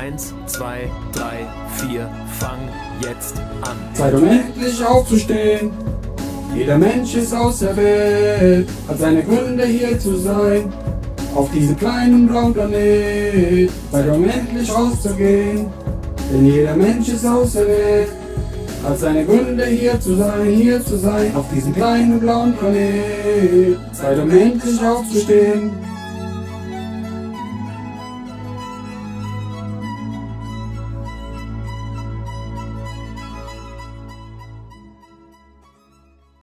Eins, zwei, drei, vier, fang jetzt an. Zeit um endlich aufzustehen. Jeder Mensch ist aus der Welt, hat seine Gründe hier zu sein. Auf diesem kleinen blauen Planet, Zeit um endlich rauszugehen. Denn jeder Mensch ist aus der Welt, hat seine Gründe hier zu sein, hier zu sein. Auf diesem kleinen blauen Planet, Zeit um endlich aufzustehen.